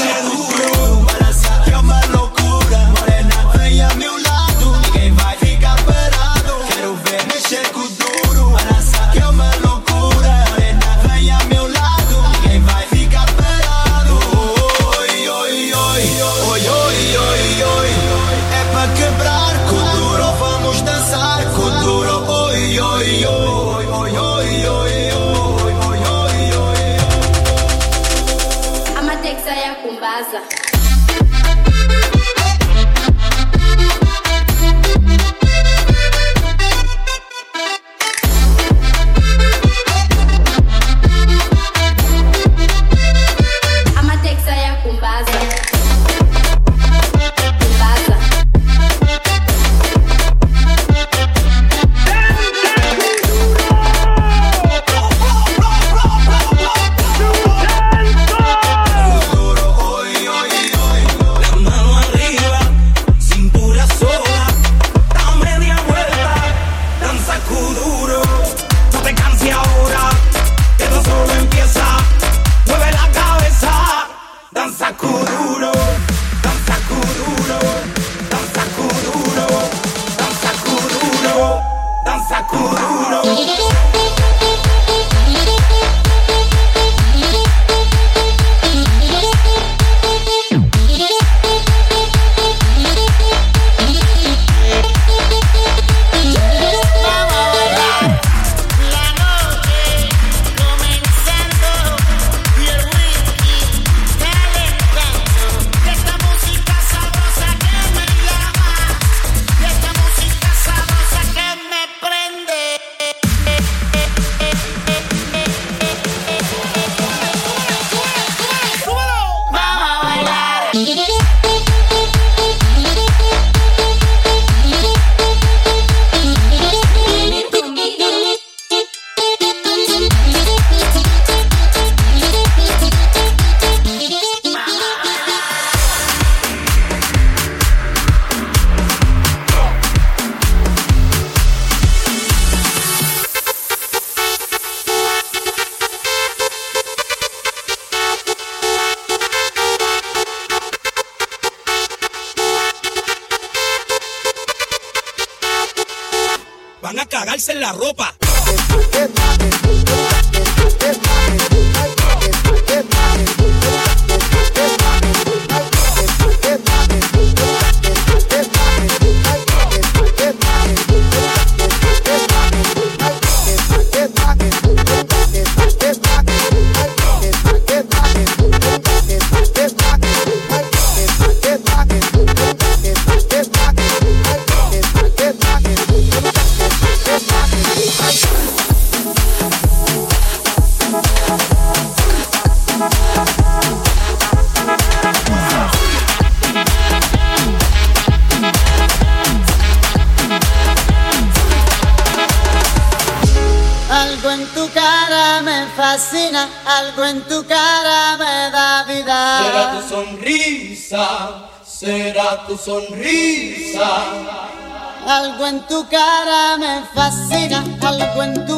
let who No te canses ahora, que todo solo empieza. Mueve la cabeza, danza kuduro, danza kuduro, danza kuduro, danza kuduro, danza kuduro. la ropa. tu sonrisa. Algo en tu cara me fascina, algo en tu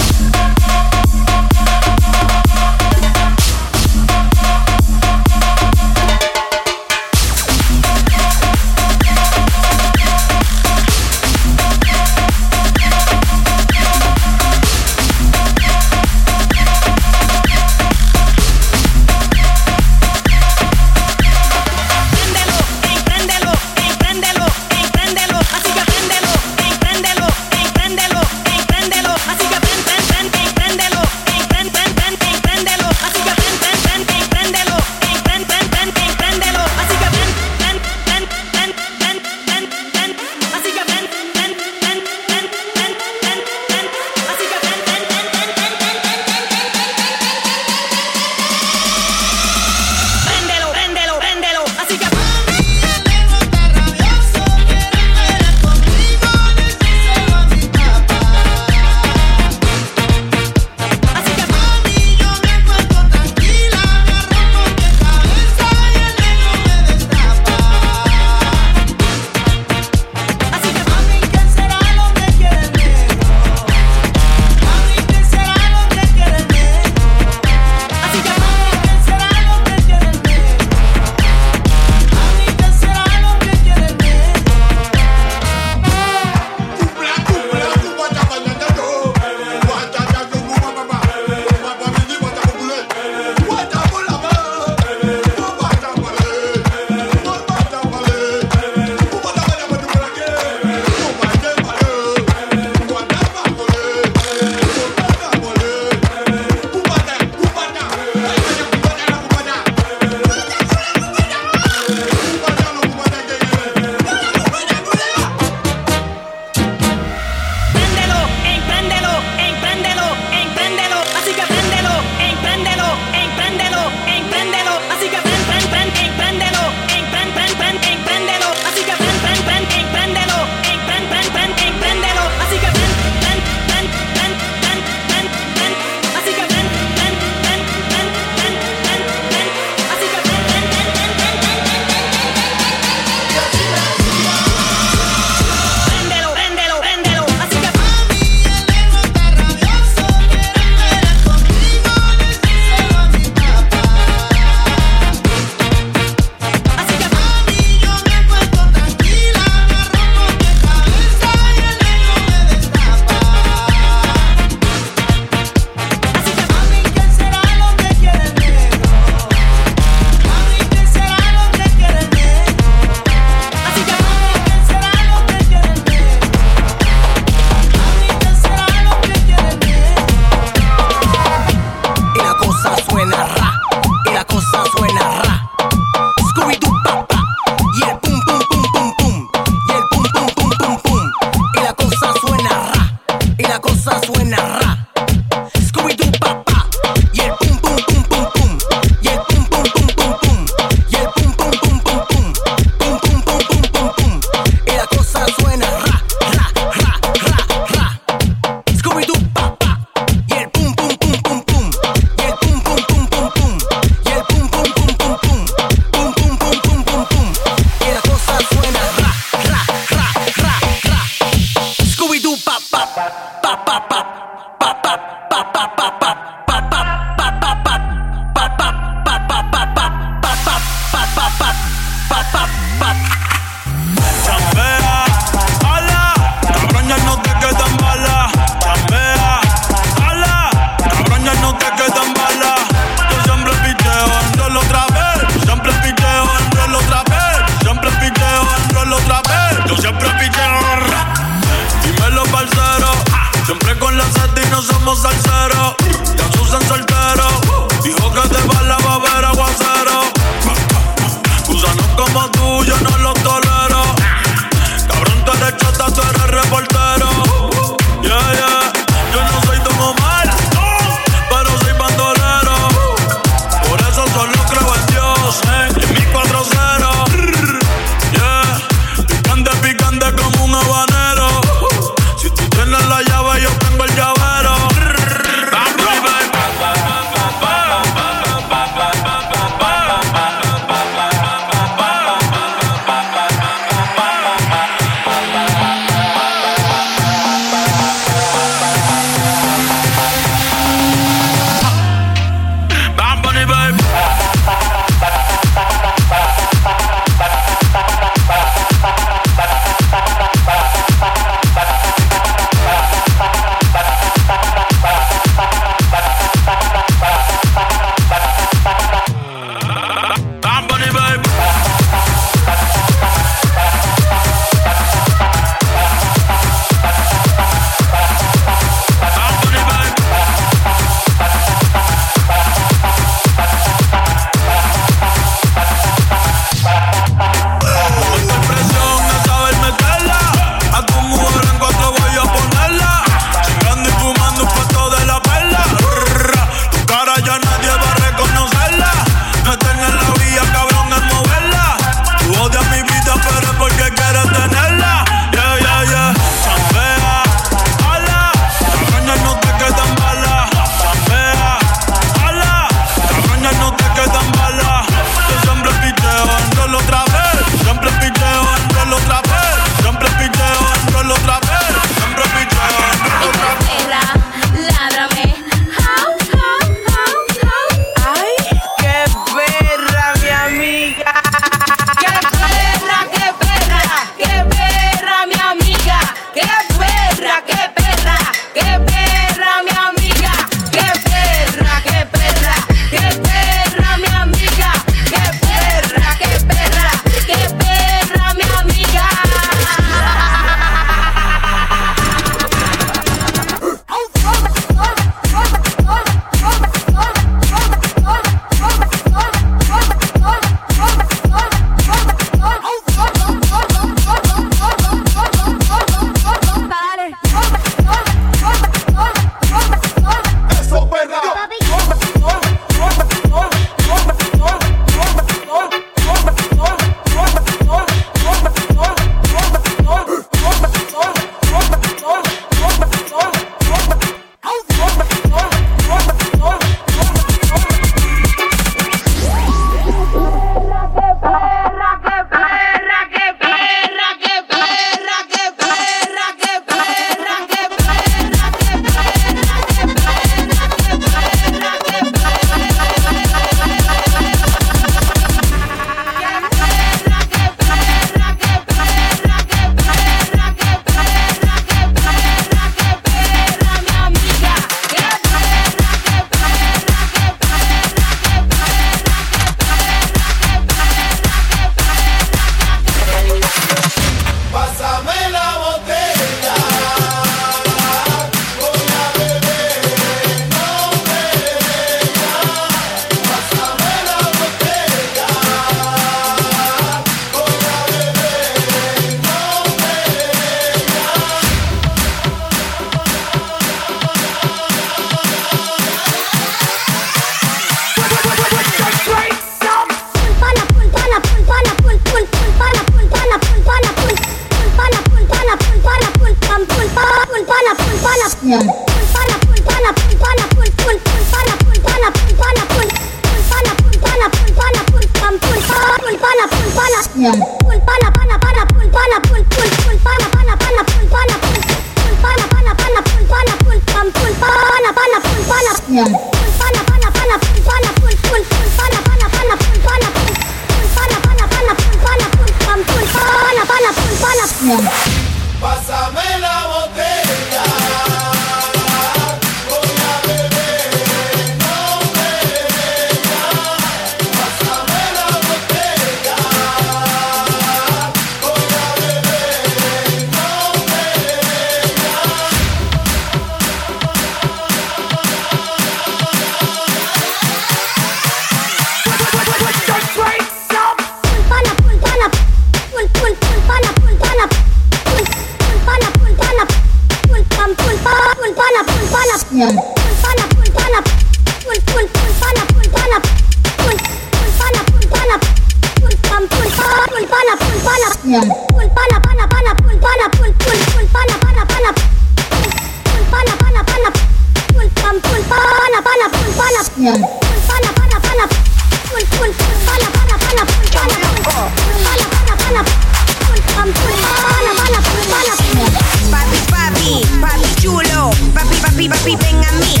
be, be, bang on me.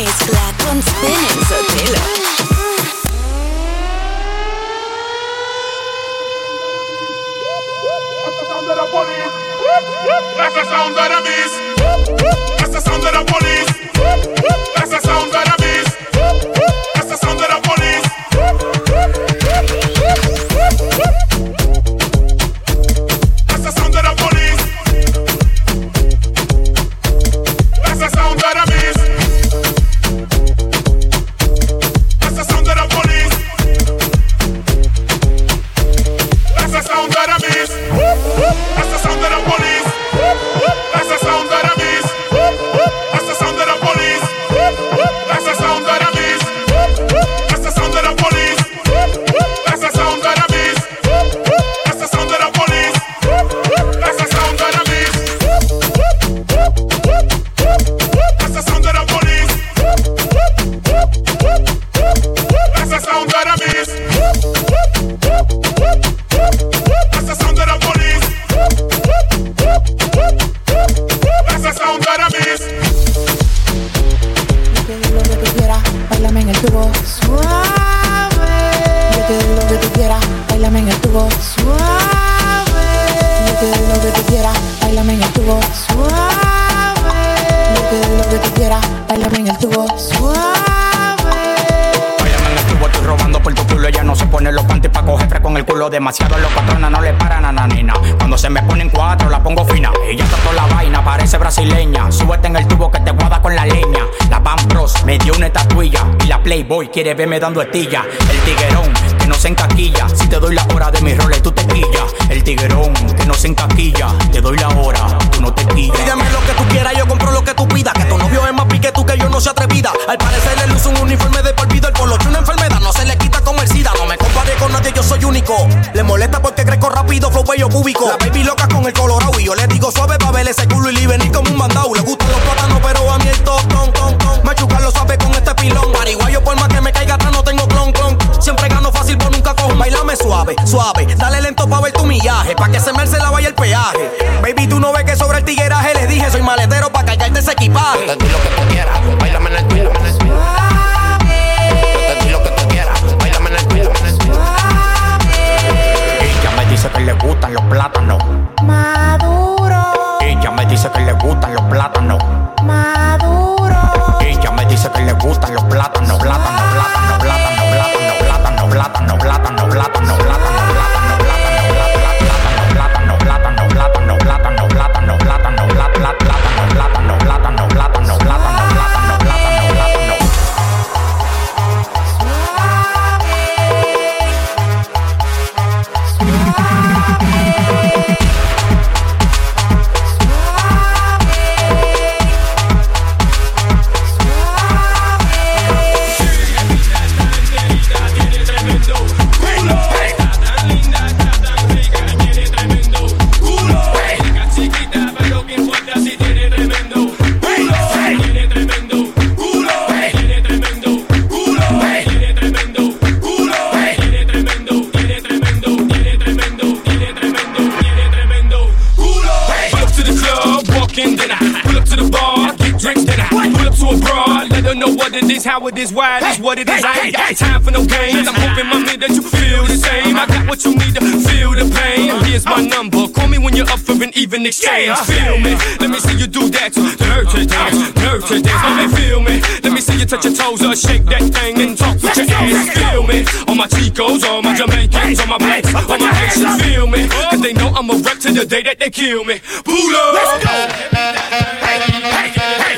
It's Black und Spit. Brasileña. Súbete en el tubo que te guarda con la leña. La Van Bros me dio una estatuilla. Y la Playboy quiere verme dando estilla. El tiguerón no se encaquilla. Si te doy la hora de mis roles, tú te quillas. El tiguerón que no se encaquilla. Te doy la hora, tú no te quillas. Pídeme lo que tú quieras, yo compro lo que tú pidas. Que tu novio es más pique tú que yo no se atrevida. Al parecer le luce un uniforme de por vida. Yo soy único. Le molesta porque crezco rápido, flow bello cúbico. La baby loca con el colorado y yo le digo suave pa' ver ese culo y venir como un mandado. Le gustan los plátanos, pero a mí el top, ton, ton, ton. Machucarlo suave con este pilón. Pariguayo por más que me caiga atrás, no tengo clon, clon. Siempre gano fácil, pero nunca cojo. Bailame suave, suave. Dale lento pa' ver tu millaje. Pa' que se me la vaya el peaje. Baby, tú no ves que sobre el tigueraje les dije, soy maletero pa' cargarte ese equipaje. Lo gustan los plátanos. Maduro, Ella me dice que le gustan los plátanos. maduro. Ella me dice que le gustan los plátanos, plátano, plátano, plátano, what it is, how it is, why it is, what it is. I ain't got time for no games. I'm hoping, mommy, that you feel the same. I got what you need to feel the pain. Here's my number. Call me when you're up for an even exchange. Feel me? Let me see you do that. Dirty dance, dirty dance. Let me feel me. Let me see you touch your toes or shake that thing and talk with your ass. Feel me? All my Chicos, all my Jamaicans, all my blacks, all my Haitians. Feel me? Cause they know I'm a wreck to the day that they kill me. Pull up. Let's go. Hey, hey, hey.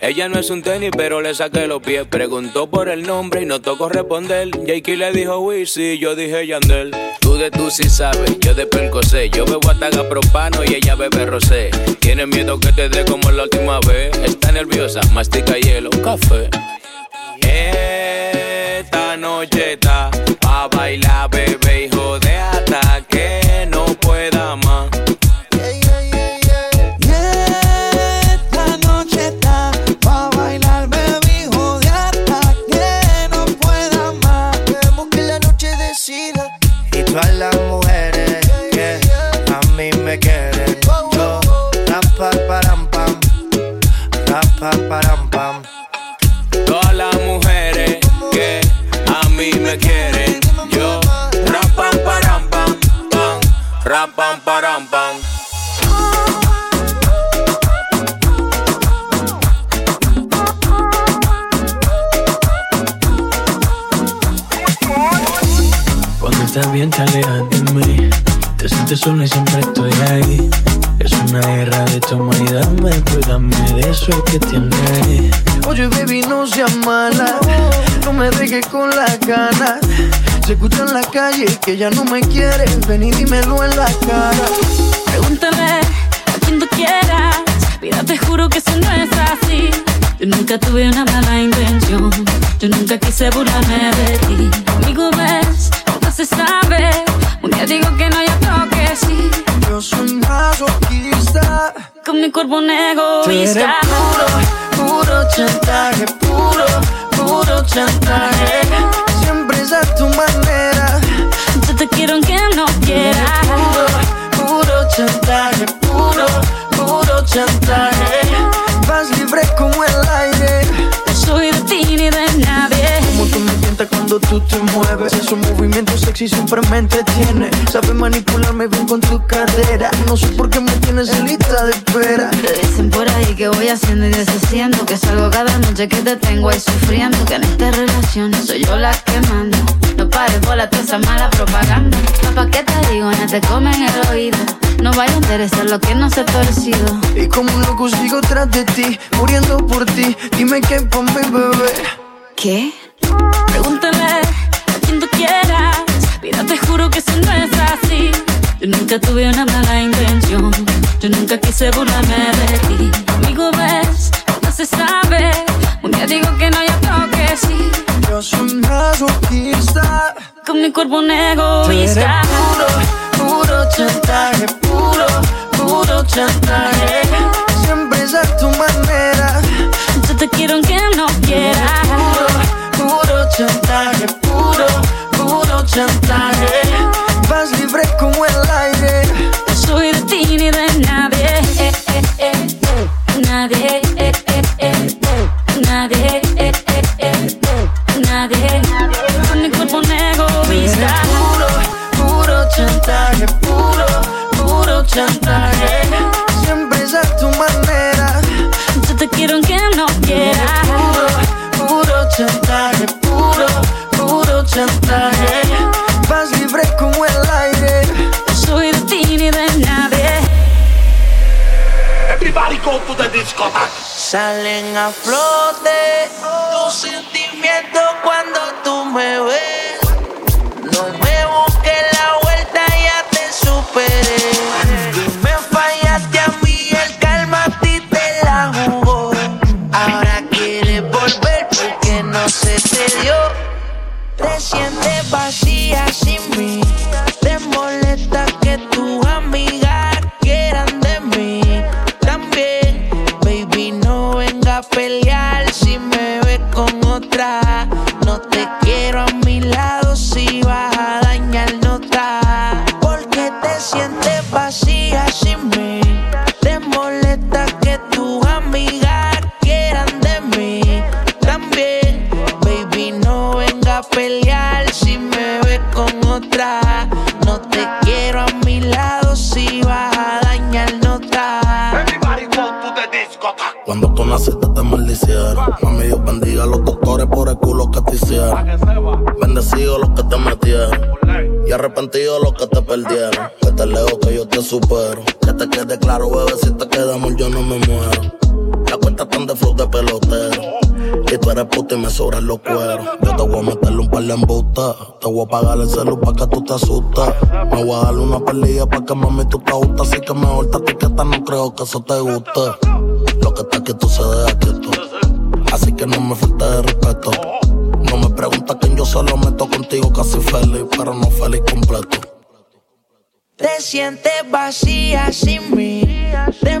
Ella no es un tenis, pero le saqué los pies. Preguntó por el nombre y no tocó responder. Jakey le dijo Wisi, yo dije Yandel. Tú de tú sí sabes, yo de percosé. Yo bebo ataga propano y ella bebe rosé. Tiene miedo que te dé como la última vez. Está nerviosa, mastica hielo, café. Sola y siempre estoy ahí Es una guerra de toma y dame Cuídame de eso que tienes Oye, baby, no seas mala. No me dejes con las ganas. Se escucha en la calle que ya no me quieres. Ven y dímelo en la cara. Pregúntale a quien tú quieras. Mira, te juro que eso no es así. Yo nunca tuve una mala intención. Yo nunca quise burlarme de ti. Amigo, ves, se sabe. Un día digo que no, y otro que sí. Yo soy masoquista. Con mi cuerpo un egoísta. puro, puro chantaje, puro, puro chantaje. Siempre es a tu manera. Yo te quiero aunque no quieras. Puro, puro chantaje, puro, puro chantaje. Sexy siempre me entretiene. Sabes manipularme bien con tu cadera. No sé por qué me tienes en lista de espera. Te dicen por ahí que voy haciendo y deshaciendo Que salgo cada noche que te tengo ahí sufriendo Que en esta relación soy yo la que manda No pares bola toda esa mala propaganda Papá, ¿qué te digo? No te comen el oído No vaya a interesar lo que no se ha torcido Y como un loco sigo tras de ti, muriendo por ti. Dime qué pa' mi bebé. ¿Qué? Pregúntale a quien tú quieras Mira, te juro que eso no es así. Yo nunca tuve una mala intención. Yo nunca quise burlarme de ti. Amigo, ves, no se sabe. Un día digo que no, y otro que sí. Yo soy masoquista. Con mi cuerpo un egoísta. Puro, puro chantaje, puro, puro chantaje. Siempre es a tu manera. Yo te quiero aunque no quieras. Puro, puro chantaje, puro chantaje. Vas libre como el aire. No soy de ti ni de nadie eh, eh, eh. Nadie. Nadie. Nadie Con mi cuerpo egoísta Puro, puro chantaje, puro, puro chantaje. Everybody go to the discotheque. Salen a flote tus sentimientos cuando tú me ves. No tú naciste te maldicieron. Mami, Dios bendiga a los doctores por el culo que te hicieron. Bendecido los que te metieron. Y arrepentido los que te perdieron. Que te leo que yo te supero. Que te quede claro, bebé, si te quedamos yo no me muero. La cuenta están de flow de pelotero. Y tú eres puta y me sobran los cueros. Yo te voy a meterle un par de embustas. Te voy a pagar el celu pa' que tú te asustas. Me voy a darle una pelilla pa' que mami tú te gustas. Así que mejor te etiqueta, no creo que eso te guste. Lo que está quieto se deja quieto. Así que no me falte de respeto. No me preguntas quién yo solo meto contigo casi feliz, pero no feliz completo. Te sientes vacía sin mí. Te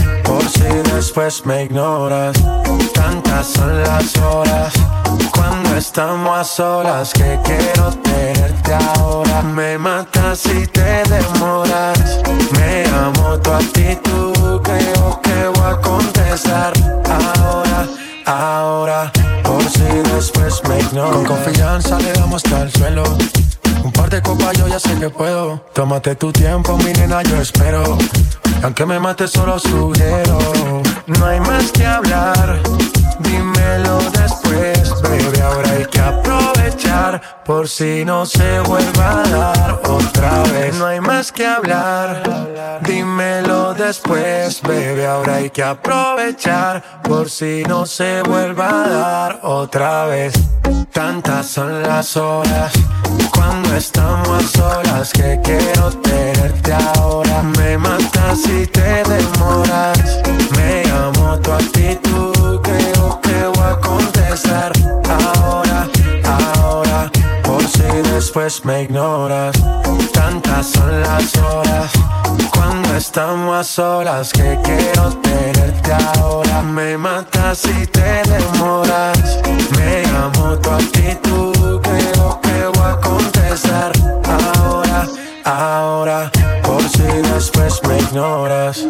Si después me ignoras. Tantas son las horas cuando estamos a solas que quiero tenerte ahora. Me matas si te demoras. Me amo tu actitud, creo que voy a contestar ahora, ahora. Por si después me ignoras. Con confianza le damos hasta el suelo. Un par de copas yo ya sé que puedo. Tómate tu tiempo, mi nena, yo espero. Aunque me mate solo sugiero. No hay más que hablar. Dímelo después, baby. Ahora hay que aprovechar por si no se vuelva a dar otra vez. No hay más que hablar. Dímelo después, baby. Ahora hay que aprovechar por si no se vuelva a dar otra vez. Tantas son las horas cuando estamos a solas que quiero tenerte ahora. Me matas si te demoras. Me ignoras. Tantas son las horas cuando estamos a solas que quiero tenerte ahora. Me matas si te demoras. Me amo tu actitud, creo que voy a contestar ahora, ahora. Por si después me ignoras.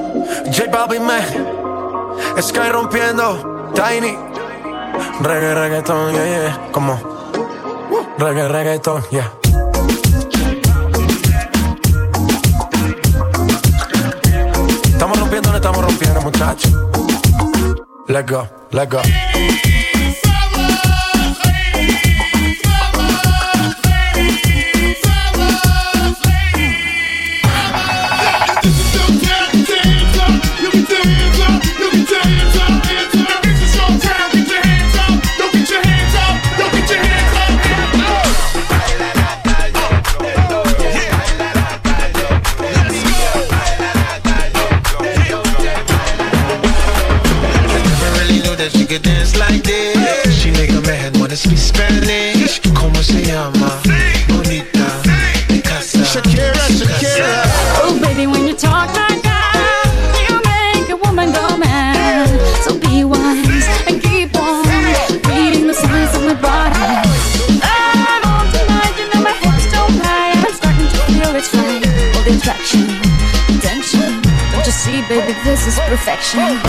J Balvin me Sky rompiendo, Tiny. Reggae, reggaeton, yeah, yeah. Como reggae, reggaeton, yeah. Estamos rompiendo, muchachos. Let go, let go. Is perfection.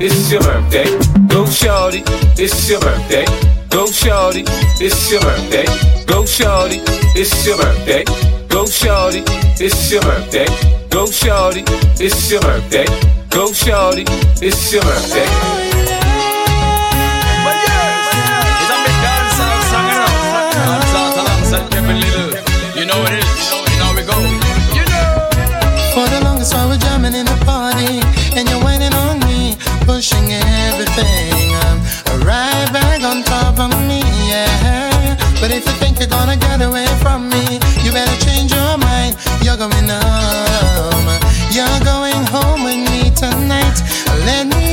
it's your birthday. Go shorty, it's your birthday. Go shorty, it's your birthday. Go shorty, it's your birthday. Go shorty, it's your birthday. Go shorty, it's your birthday. Go shorty, it's your birthday. away from me. You better change your mind. You're going home. You're going home with me tonight. Let me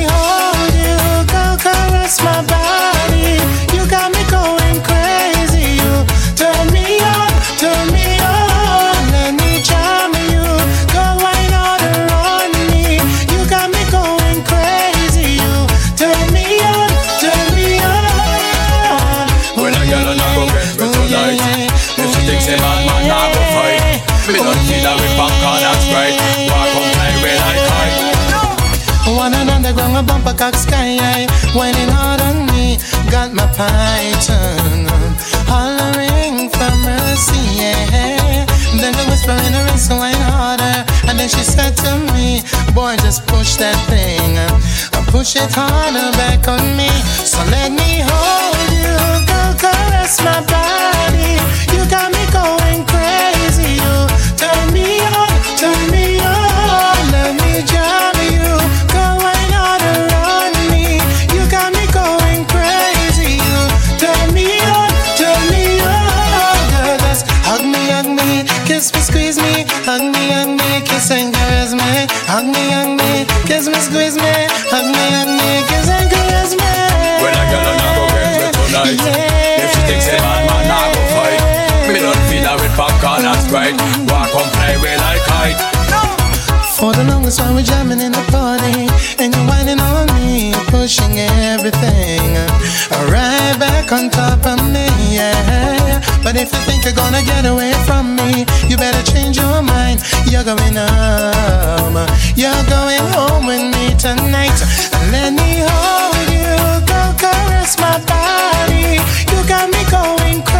a cock sky high, whining hard on me. Got my python hollering for mercy, yeah. Then I whisper in her ear, so harder. And then she said to me, Boy, just push that thing. Push it harder back on me. So let me hold you, girl, caress my body. You got me going. Don't play with like kite. No. For the longest while we're jamming in the party, and you're whining on me, pushing everything right back on top of me. Yeah. But if you think you're gonna get away from me, you better change your mind. You're going home. You're going home with me tonight. Let me hold you, go caress my body. You got me going.